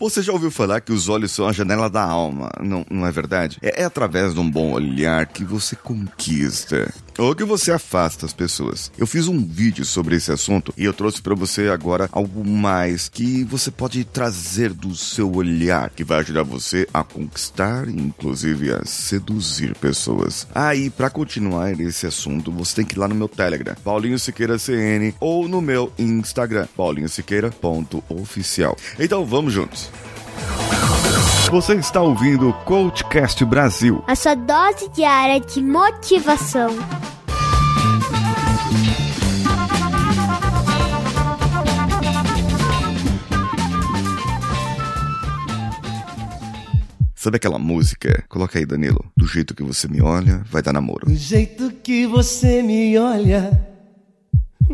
Você já ouviu falar que os olhos são a janela da alma, não, não é verdade? É, é através de um bom olhar que você conquista ou que você afasta as pessoas. Eu fiz um vídeo sobre esse assunto e eu trouxe para você agora algo mais que você pode trazer do seu olhar, que vai ajudar você a conquistar inclusive a seduzir pessoas. Aí, ah, para continuar esse assunto, você tem que ir lá no meu Telegram, Paulinho Siqueira CN, ou no meu Instagram, paulinhosiqueira.oficial. Então vamos juntos. Você está ouvindo o Coachcast Brasil. A sua dose diária de motivação. Sabe aquela música? Coloca aí, Danilo. Do jeito que você me olha, vai dar namoro. Do jeito que você me olha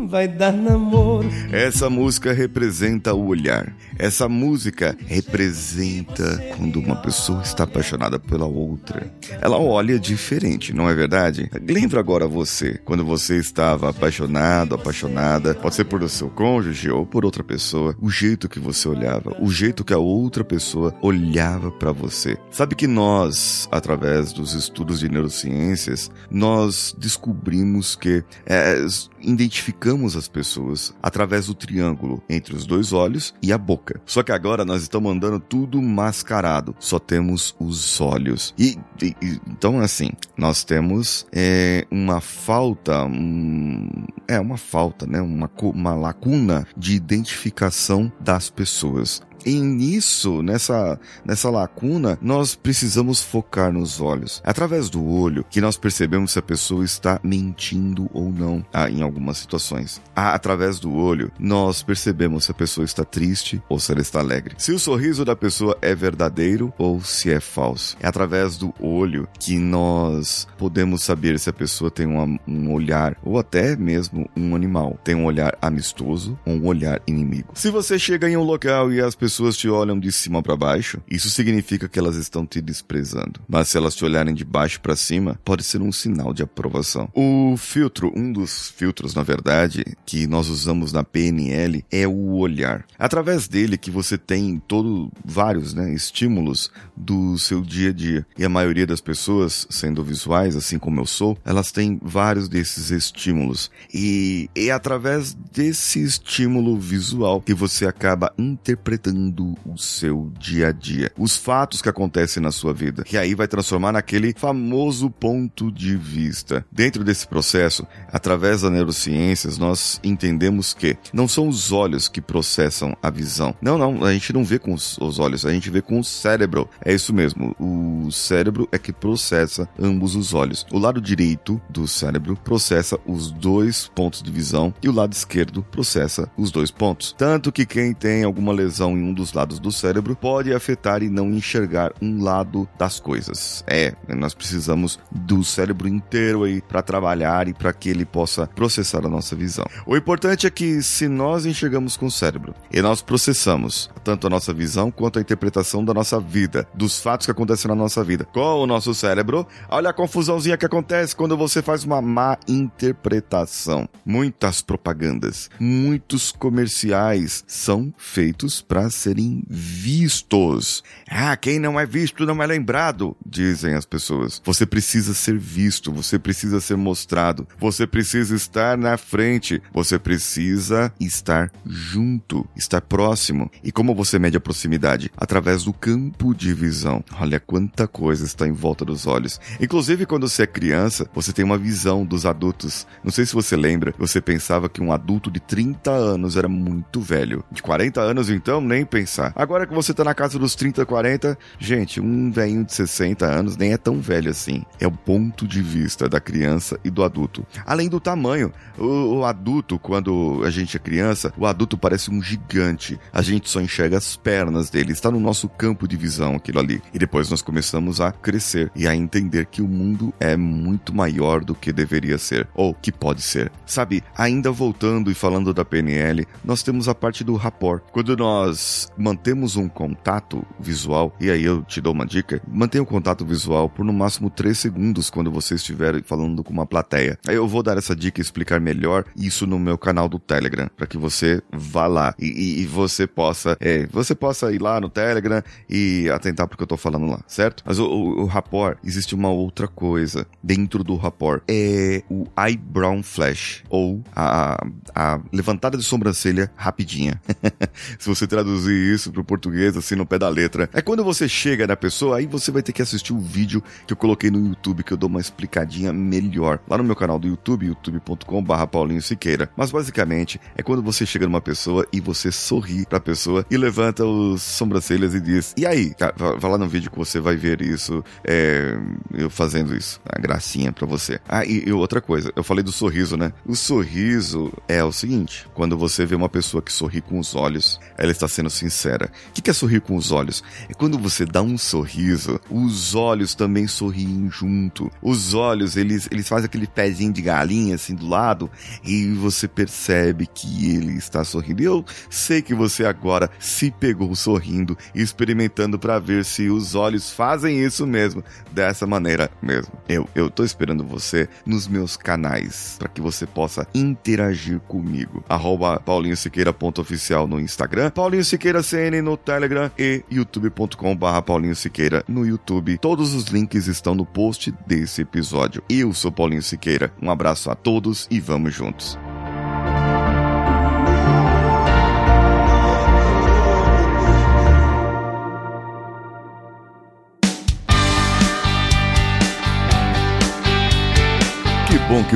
vai dar namoro. Essa música representa o olhar. Essa música representa quando uma pessoa está apaixonada pela outra. Ela olha diferente, não é verdade? Lembra agora você, quando você estava apaixonado, apaixonada, pode ser por seu cônjuge ou por outra pessoa, o jeito que você olhava, o jeito que a outra pessoa olhava para você. Sabe que nós, através dos estudos de neurociências, nós descobrimos que é, identificamos as pessoas através do triângulo entre os dois olhos e a boca. Só que agora nós estamos andando tudo mascarado, só temos os olhos. E, e então assim, nós temos é, uma falta, um, é uma falta, né? Uma, uma lacuna de identificação das pessoas. E nisso, nessa, nessa lacuna, nós precisamos focar nos olhos. É através do olho que nós percebemos se a pessoa está mentindo ou não ah, em algumas situações. Ah, através do olho, nós percebemos se a pessoa está triste ou se ela está alegre. Se o sorriso da pessoa é verdadeiro ou se é falso. É através do olho que nós podemos saber se a pessoa tem uma, um olhar, ou até mesmo um animal, tem um olhar amistoso ou um olhar inimigo. Se você chega em um local e as pessoas pessoas te olham de cima para baixo, isso significa que elas estão te desprezando. Mas se elas te olharem de baixo para cima, pode ser um sinal de aprovação. O filtro, um dos filtros, na verdade, que nós usamos na PNL é o olhar. Através dele que você tem todo vários, né, estímulos do seu dia a dia. E a maioria das pessoas, sendo visuais, assim como eu sou, elas têm vários desses estímulos. E é através desse estímulo visual que você acaba interpretando o seu dia a dia, os fatos que acontecem na sua vida, que aí vai transformar naquele famoso ponto de vista. Dentro desse processo, através das neurociências, nós entendemos que não são os olhos que processam a visão. Não, não, a gente não vê com os, os olhos, a gente vê com o cérebro. É isso mesmo, o cérebro é que processa ambos os olhos. O lado direito do cérebro processa os dois pontos de visão e o lado esquerdo processa os dois pontos. Tanto que quem tem alguma lesão em um dos lados do cérebro pode afetar e não enxergar um lado das coisas. É, nós precisamos do cérebro inteiro aí para trabalhar e para que ele possa processar a nossa visão. O importante é que se nós enxergamos com o cérebro e nós processamos tanto a nossa visão quanto a interpretação da nossa vida, dos fatos que acontecem na nossa vida, com o nosso cérebro, olha a confusãozinha que acontece quando você faz uma má interpretação. Muitas propagandas, muitos comerciais são feitos para serem vistos. Ah, quem não é visto não é lembrado, dizem as pessoas. Você precisa ser visto, você precisa ser mostrado, você precisa estar na frente, você precisa estar junto, estar próximo. E como você mede a proximidade? Através do campo de visão. Olha quanta coisa está em volta dos olhos. Inclusive, quando você é criança, você tem uma visão dos adultos. Não sei se você lembra, você pensava que um adulto de 30 anos era muito velho. De 40 anos, então, nem pensar. Agora que você tá na casa dos 30, 40, gente, um velhinho de 60 anos nem é tão velho assim. É o ponto de vista da criança e do adulto. Além do tamanho, o, o adulto, quando a gente é criança, o adulto parece um gigante. A gente só enxerga as pernas dele, está no nosso campo de visão aquilo ali. E depois nós começamos a crescer e a entender que o mundo é muito maior do que deveria ser, ou que pode ser. Sabe, ainda voltando e falando da PNL, nós temos a parte do rapport. Quando nós mantemos um contato visual, e aí eu te dou uma dica: mantenha o contato visual por no máximo 3 segundos quando você estiver falando com uma plateia. Aí eu vou dar essa dica e explicar melhor isso no meu canal do Telegram, para que você vá lá e, e, e você possa, é, você possa ir lá no Telegram e atentar porque eu tô falando lá, certo? Mas o, o, o rapport, existe uma outra coisa dentro do rapport, é o eyebrow flash, ou a, a levantada de sobrancelha rapidinha. Se você traduzir isso pro português, assim, no pé da letra, é quando você chega na pessoa, aí você vai ter que assistir o vídeo que eu coloquei no YouTube, que eu dou uma explicadinha melhor. Lá no meu canal do YouTube, youtube.com Paulinho Siqueira. Mas basicamente, é quando você chega numa pessoa e você sorri pra pessoa e levanta os sobrancelhas e diz, e aí? Vai lá no vídeo que você vai ver isso, é, eu fazendo isso. A gracinha pra você. Ah, e, e outra coisa, eu falei do sorriso, né? O sorriso é o seguinte, quando você vê uma pessoa que sorri com os olhos, ela está sendo sincera. O que é sorrir com os olhos? É quando você dá um sorriso, os olhos também sorriem junto. Os olhos, eles, eles fazem aquele pezinho de galinha assim do lado e você percebe que ele está sorrindo. Eu sei que você agora se pegou sorrindo e experimentando para ver se os olhos fazem isso mesmo, dessa maneira mesmo. Eu, eu tô esperando você nos meus canais para que você possa interagir comigo. Arroba paulinhosiqueira.oficial no Instagram, Paulinho Siqueira CN no Telegram e youtube.com barra Paulinho Siqueira no YouTube. Todos os links estão no post desse episódio. Eu sou Paulinho Siqueira. Um abraço a todos e vamos juntos.